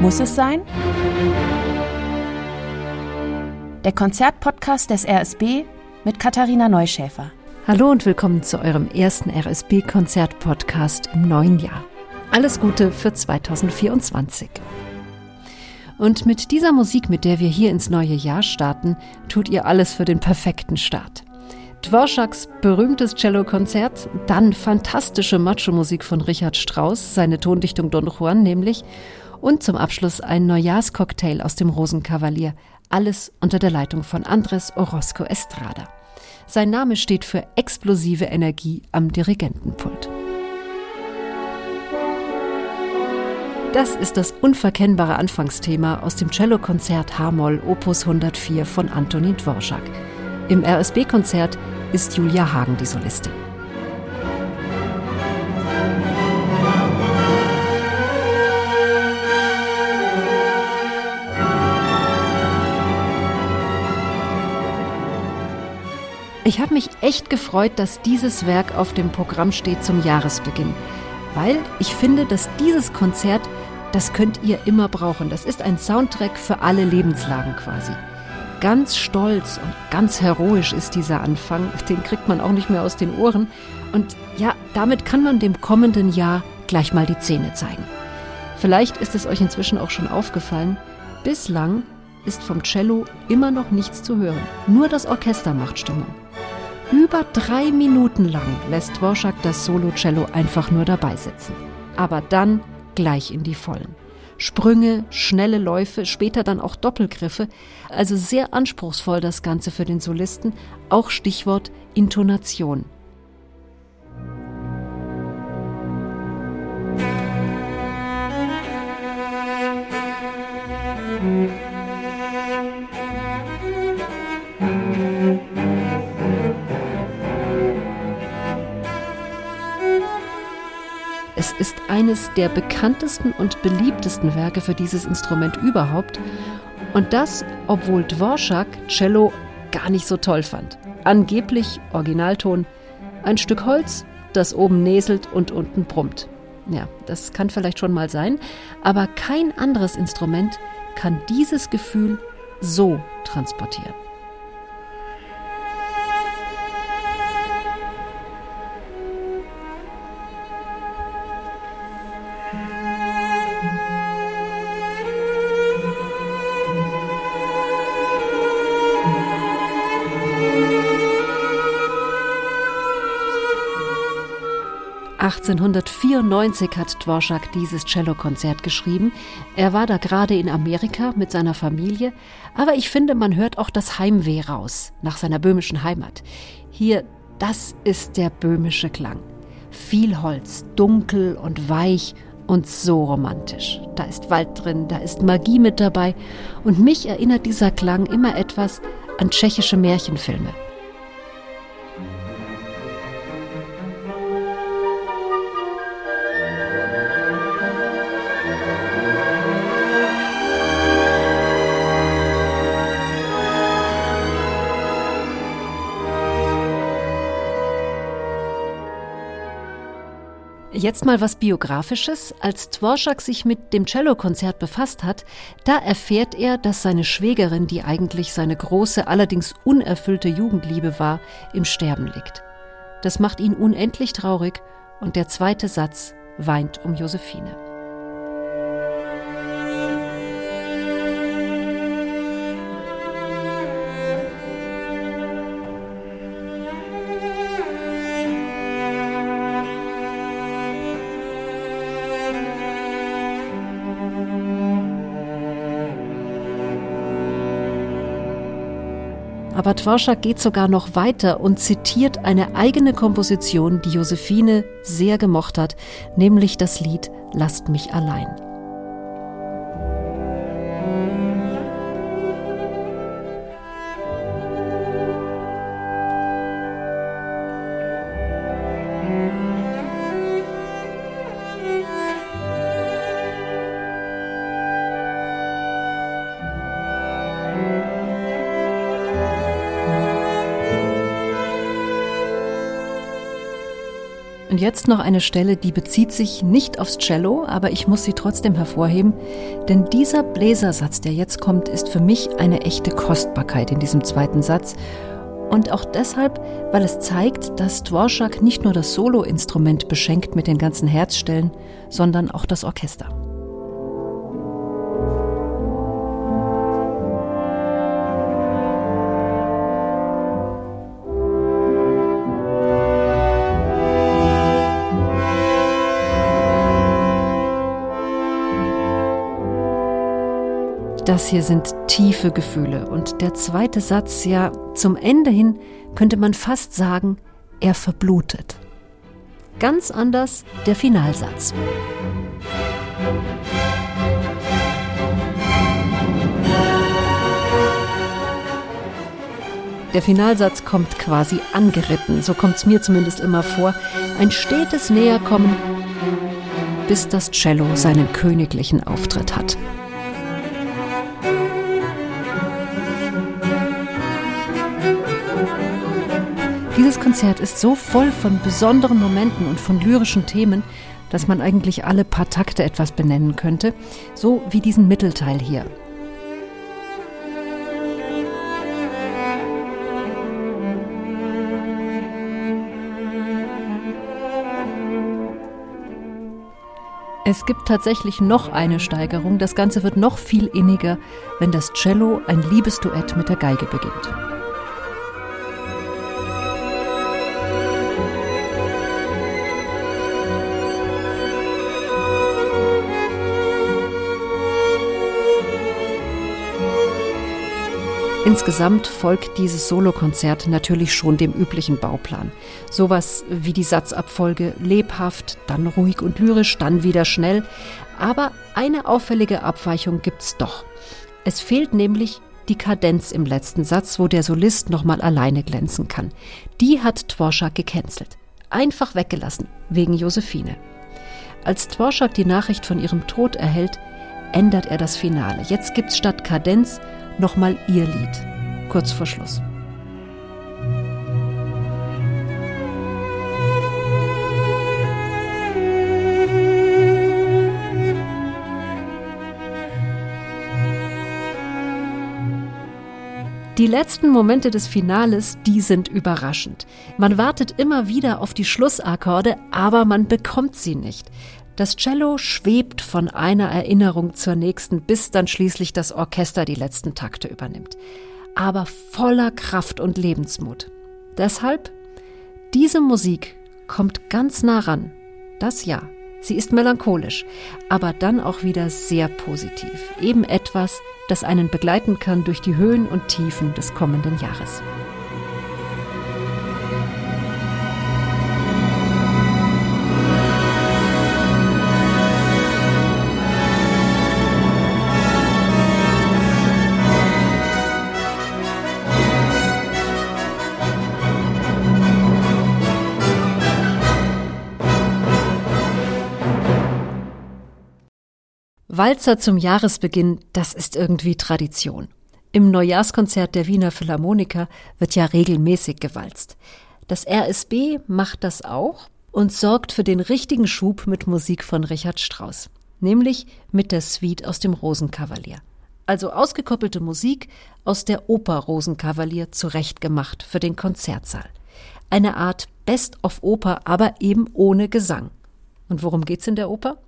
Muss es sein? Der Konzertpodcast des RSB mit Katharina Neuschäfer. Hallo und willkommen zu eurem ersten RSB-Konzert-Podcast im neuen Jahr. Alles Gute für 2024. Und mit dieser Musik, mit der wir hier ins neue Jahr starten, tut ihr alles für den perfekten Start. Dvoraks berühmtes Cellokonzert, dann fantastische Macho-Musik von Richard Strauss, seine Tondichtung Don Juan nämlich, und zum Abschluss ein Neujahrscocktail aus dem Rosenkavalier, alles unter der Leitung von Andres Orozco Estrada. Sein Name steht für explosive Energie am Dirigentenpult. Das ist das unverkennbare Anfangsthema aus dem Cellokonzert H-Moll Opus 104 von Antonin Dvorak. Im RSB-Konzert ist Julia Hagen die Solistin. Ich habe mich echt gefreut, dass dieses Werk auf dem Programm steht zum Jahresbeginn, weil ich finde, dass dieses Konzert, das könnt ihr immer brauchen. Das ist ein Soundtrack für alle Lebenslagen quasi. Ganz stolz und ganz heroisch ist dieser Anfang, den kriegt man auch nicht mehr aus den Ohren. Und ja, damit kann man dem kommenden Jahr gleich mal die Zähne zeigen. Vielleicht ist es euch inzwischen auch schon aufgefallen, bislang ist vom Cello immer noch nichts zu hören. Nur das Orchester macht Stimmung. Über drei Minuten lang lässt Dvorak das Solo-Cello einfach nur dabei sitzen. Aber dann gleich in die Vollen. Sprünge, schnelle Läufe, später dann auch Doppelgriffe. Also sehr anspruchsvoll das Ganze für den Solisten. Auch Stichwort Intonation. Eines der bekanntesten und beliebtesten Werke für dieses Instrument überhaupt. Und das, obwohl Dvorak Cello gar nicht so toll fand. Angeblich Originalton, ein Stück Holz, das oben näselt und unten brummt. Ja, das kann vielleicht schon mal sein, aber kein anderes Instrument kann dieses Gefühl so transportieren. 1894 hat Dvorak dieses Cellokonzert geschrieben. Er war da gerade in Amerika mit seiner Familie, aber ich finde, man hört auch das Heimweh raus nach seiner böhmischen Heimat. Hier, das ist der böhmische Klang. Viel Holz, dunkel und weich und so romantisch. Da ist Wald drin, da ist Magie mit dabei und mich erinnert dieser Klang immer etwas an tschechische Märchenfilme. Jetzt mal was Biografisches. Als Dvorak sich mit dem Cellokonzert befasst hat, da erfährt er, dass seine Schwägerin, die eigentlich seine große, allerdings unerfüllte Jugendliebe war, im Sterben liegt. Das macht ihn unendlich traurig und der zweite Satz weint um Josephine. Aber Dvorak geht sogar noch weiter und zitiert eine eigene Komposition, die Josephine sehr gemocht hat, nämlich das Lied Lasst mich allein. Und jetzt noch eine Stelle, die bezieht sich nicht aufs Cello, aber ich muss sie trotzdem hervorheben, denn dieser Bläsersatz, der jetzt kommt, ist für mich eine echte Kostbarkeit in diesem zweiten Satz. Und auch deshalb, weil es zeigt, dass Dvorak nicht nur das Soloinstrument beschenkt mit den ganzen Herzstellen, sondern auch das Orchester. Das hier sind tiefe Gefühle. Und der zweite Satz, ja, zum Ende hin könnte man fast sagen, er verblutet. Ganz anders der Finalsatz. Der Finalsatz kommt quasi angeritten, so kommt es mir zumindest immer vor. Ein stetes Näherkommen, bis das Cello seinen königlichen Auftritt hat. Konzert ist so voll von besonderen Momenten und von lyrischen Themen, dass man eigentlich alle paar Takte etwas benennen könnte, so wie diesen Mittelteil hier. Es gibt tatsächlich noch eine Steigerung. Das Ganze wird noch viel inniger, wenn das Cello ein Liebesduett mit der Geige beginnt. Insgesamt folgt dieses Solokonzert natürlich schon dem üblichen Bauplan. Sowas wie die Satzabfolge lebhaft, dann ruhig und lyrisch, dann wieder schnell. Aber eine auffällige Abweichung gibt's doch. Es fehlt nämlich die Kadenz im letzten Satz, wo der Solist nochmal alleine glänzen kann. Die hat Dvorak gecancelt. Einfach weggelassen, wegen Josephine. Als Dvorak die Nachricht von ihrem Tod erhält, ändert er das Finale. Jetzt gibt's statt Kadenz nochmal ihr Lied, kurz vor Schluss. Die letzten Momente des Finales, die sind überraschend. Man wartet immer wieder auf die Schlussakkorde, aber man bekommt sie nicht. Das Cello schwebt von einer Erinnerung zur nächsten, bis dann schließlich das Orchester die letzten Takte übernimmt. Aber voller Kraft und Lebensmut. Deshalb, diese Musik kommt ganz nah ran. Das ja. Sie ist melancholisch, aber dann auch wieder sehr positiv. Eben etwas, das einen begleiten kann durch die Höhen und Tiefen des kommenden Jahres. Walzer zum Jahresbeginn, das ist irgendwie Tradition. Im Neujahrskonzert der Wiener Philharmoniker wird ja regelmäßig gewalzt. Das RSB macht das auch und sorgt für den richtigen Schub mit Musik von Richard Strauss, nämlich mit der Suite aus dem Rosenkavalier. Also ausgekoppelte Musik aus der Oper Rosenkavalier zurechtgemacht für den Konzertsaal. Eine Art Best of Oper, aber eben ohne Gesang. Und worum geht's in der Oper?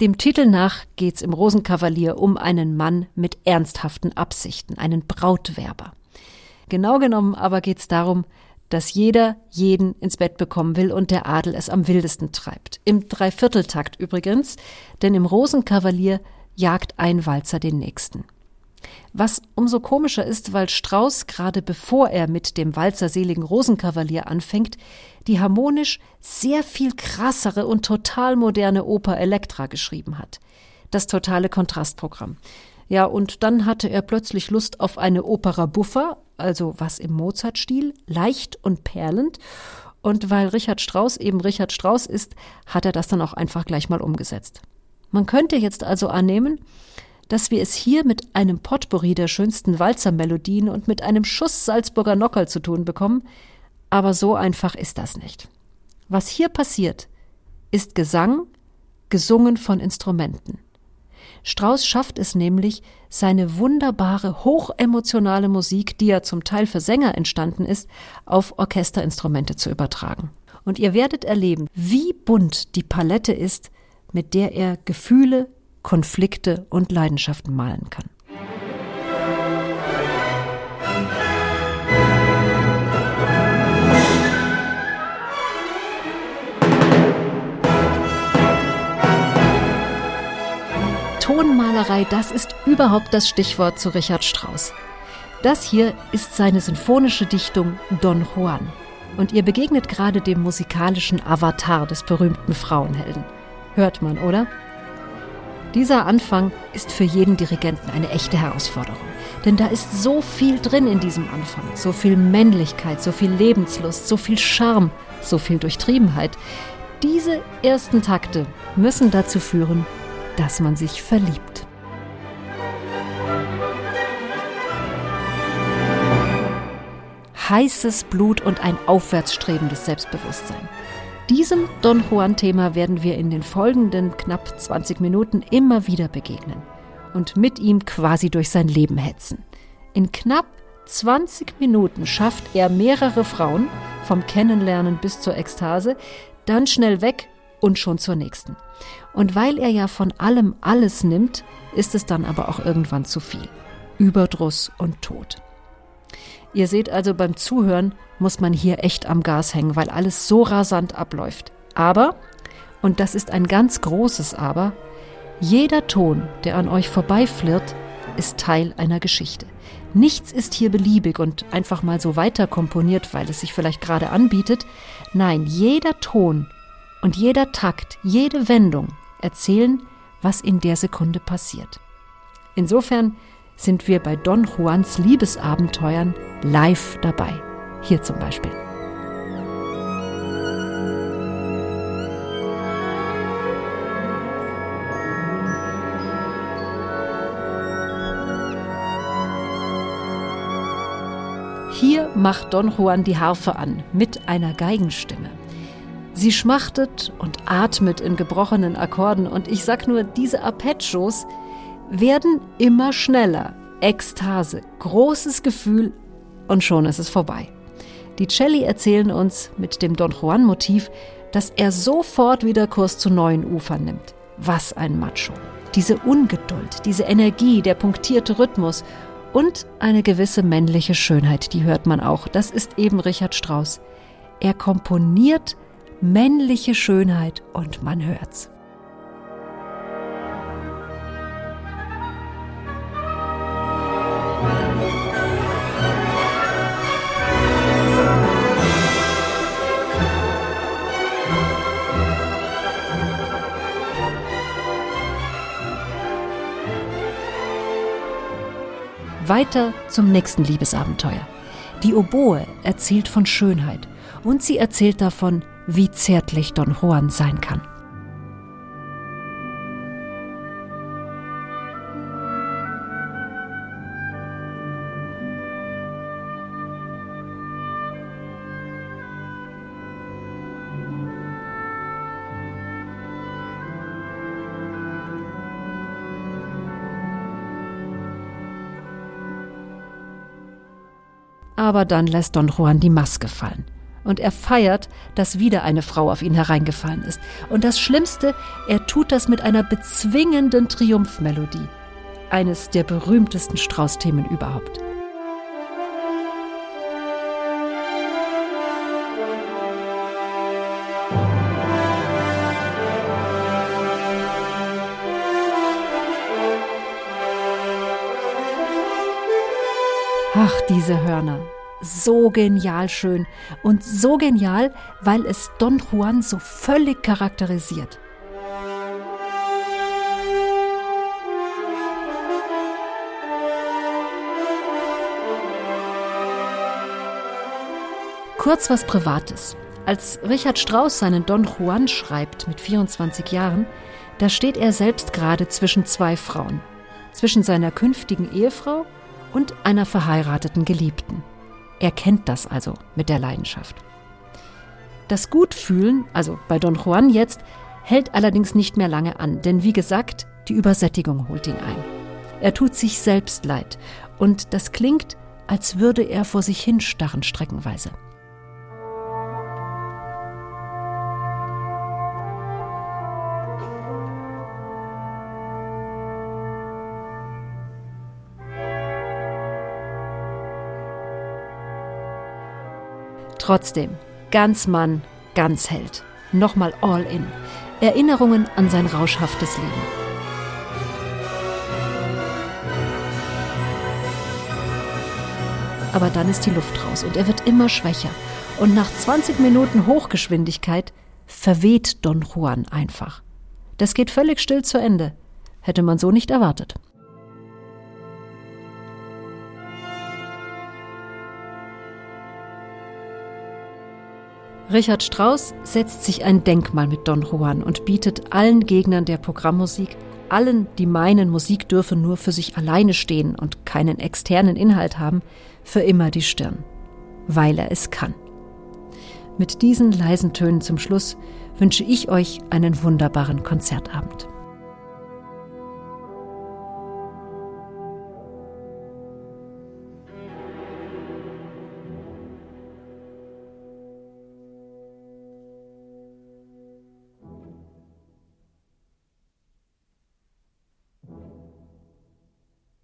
Dem Titel nach geht's im Rosenkavalier um einen Mann mit ernsthaften Absichten, einen Brautwerber. Genau genommen aber geht's darum, dass jeder jeden ins Bett bekommen will und der Adel es am wildesten treibt. Im Dreivierteltakt übrigens, denn im Rosenkavalier jagt ein Walzer den nächsten. Was umso komischer ist, weil Strauß gerade bevor er mit dem walzerseligen Rosenkavalier anfängt, die harmonisch sehr viel krassere und total moderne Oper Elektra geschrieben hat. Das totale Kontrastprogramm. Ja, und dann hatte er plötzlich Lust auf eine Opera buffa, also was im Mozart-Stil, leicht und perlend. Und weil Richard Strauss eben Richard Strauss ist, hat er das dann auch einfach gleich mal umgesetzt. Man könnte jetzt also annehmen, dass wir es hier mit einem Potpourri der schönsten Walzermelodien und mit einem Schuss Salzburger Nockerl zu tun bekommen, aber so einfach ist das nicht. Was hier passiert, ist Gesang, gesungen von Instrumenten. Strauss schafft es nämlich, seine wunderbare, hochemotionale Musik, die ja zum Teil für Sänger entstanden ist, auf Orchesterinstrumente zu übertragen. Und ihr werdet erleben, wie bunt die Palette ist, mit der er Gefühle, Konflikte und Leidenschaften malen kann. Tonmalerei, das ist überhaupt das Stichwort zu Richard Strauss. Das hier ist seine sinfonische Dichtung Don Juan. Und ihr begegnet gerade dem musikalischen Avatar des berühmten Frauenhelden. Hört man, oder? Dieser Anfang ist für jeden Dirigenten eine echte Herausforderung. Denn da ist so viel drin in diesem Anfang. So viel Männlichkeit, so viel Lebenslust, so viel Charme, so viel Durchtriebenheit. Diese ersten Takte müssen dazu führen, dass man sich verliebt. Heißes Blut und ein aufwärtsstrebendes Selbstbewusstsein. Diesem Don Juan-Thema werden wir in den folgenden knapp 20 Minuten immer wieder begegnen und mit ihm quasi durch sein Leben hetzen. In knapp 20 Minuten schafft er mehrere Frauen, vom Kennenlernen bis zur Ekstase, dann schnell weg und schon zur nächsten. Und weil er ja von allem alles nimmt, ist es dann aber auch irgendwann zu viel. Überdruss und Tod. Ihr seht also beim Zuhören muss man hier echt am Gas hängen, weil alles so rasant abläuft. Aber, und das ist ein ganz großes Aber, jeder Ton, der an euch vorbeiflirrt, ist Teil einer Geschichte. Nichts ist hier beliebig und einfach mal so weiter komponiert, weil es sich vielleicht gerade anbietet. Nein, jeder Ton und jeder Takt, jede Wendung erzählen, was in der Sekunde passiert. Insofern sind wir bei Don Juans Liebesabenteuern live dabei. Hier zum Beispiel. Hier macht Don Juan die Harfe an mit einer Geigenstimme. Sie schmachtet und atmet in gebrochenen Akkorden und ich sag nur, diese Arpeggios werden immer schneller. Ekstase, großes Gefühl und schon ist es vorbei. Die Celli erzählen uns mit dem Don Juan Motiv, dass er sofort wieder Kurs zu neuen Ufern nimmt. Was ein Macho. Diese Ungeduld, diese Energie, der punktierte Rhythmus und eine gewisse männliche Schönheit, die hört man auch. Das ist eben Richard Strauss. Er komponiert männliche Schönheit und man hört's. Weiter zum nächsten Liebesabenteuer. Die Oboe erzählt von Schönheit und sie erzählt davon, wie zärtlich Don Juan sein kann. Aber dann lässt Don Juan die Maske fallen und er feiert, dass wieder eine Frau auf ihn hereingefallen ist. Und das Schlimmste, er tut das mit einer bezwingenden Triumphmelodie. Eines der berühmtesten Strauß-Themen überhaupt. Ach, diese Hörner so genial schön und so genial, weil es Don Juan so völlig charakterisiert. Kurz was Privates. Als Richard Strauss seinen Don Juan schreibt mit 24 Jahren, da steht er selbst gerade zwischen zwei Frauen. Zwischen seiner künftigen Ehefrau und einer verheirateten Geliebten. Er kennt das also mit der Leidenschaft. Das Gutfühlen, also bei Don Juan jetzt, hält allerdings nicht mehr lange an, denn wie gesagt, die Übersättigung holt ihn ein. Er tut sich selbst leid und das klingt, als würde er vor sich hinstarren streckenweise. Trotzdem, ganz Mann, ganz Held. Nochmal all in. Erinnerungen an sein rauschhaftes Leben. Aber dann ist die Luft raus und er wird immer schwächer. Und nach 20 Minuten Hochgeschwindigkeit verweht Don Juan einfach. Das geht völlig still zu Ende. Hätte man so nicht erwartet. Richard Strauss setzt sich ein Denkmal mit Don Juan und bietet allen Gegnern der Programmmusik, allen, die meinen, Musik dürfe nur für sich alleine stehen und keinen externen Inhalt haben, für immer die Stirn. Weil er es kann. Mit diesen leisen Tönen zum Schluss wünsche ich euch einen wunderbaren Konzertabend.